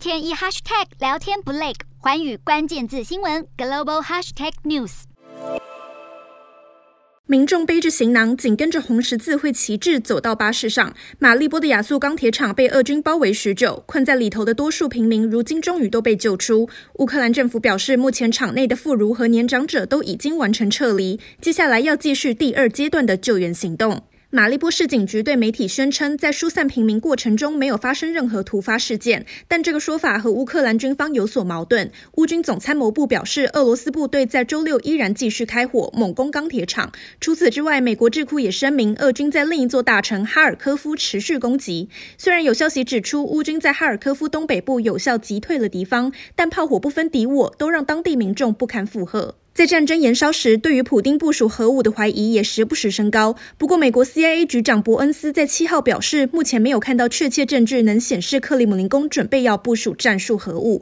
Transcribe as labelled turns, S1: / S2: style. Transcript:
S1: 天一 hashtag 聊天不累，寰宇关键字新闻 global hashtag news。
S2: 民众背着行囊，紧跟着红十字会旗帜走到巴士上。马利波的亚速钢铁厂被俄军包围许久，困在里头的多数平民，如今终于都被救出。乌克兰政府表示，目前厂内的妇孺和年长者都已经完成撤离，接下来要继续第二阶段的救援行动。马利波市警局对媒体宣称，在疏散平民过程中没有发生任何突发事件，但这个说法和乌克兰军方有所矛盾。乌军总参谋部表示，俄罗斯部队在周六依然继续开火，猛攻钢铁厂。除此之外，美国智库也声明，俄军在另一座大城哈尔科夫持续攻击。虽然有消息指出，乌军在哈尔科夫东北部有效击退了敌方，但炮火不分敌我，都让当地民众不堪负荷。在战争延烧时，对于普丁部署核武的怀疑也时不时升高。不过，美国 CIA 局长伯恩斯在七号表示，目前没有看到确切证据能显示克里姆林宫准备要部署战术核武。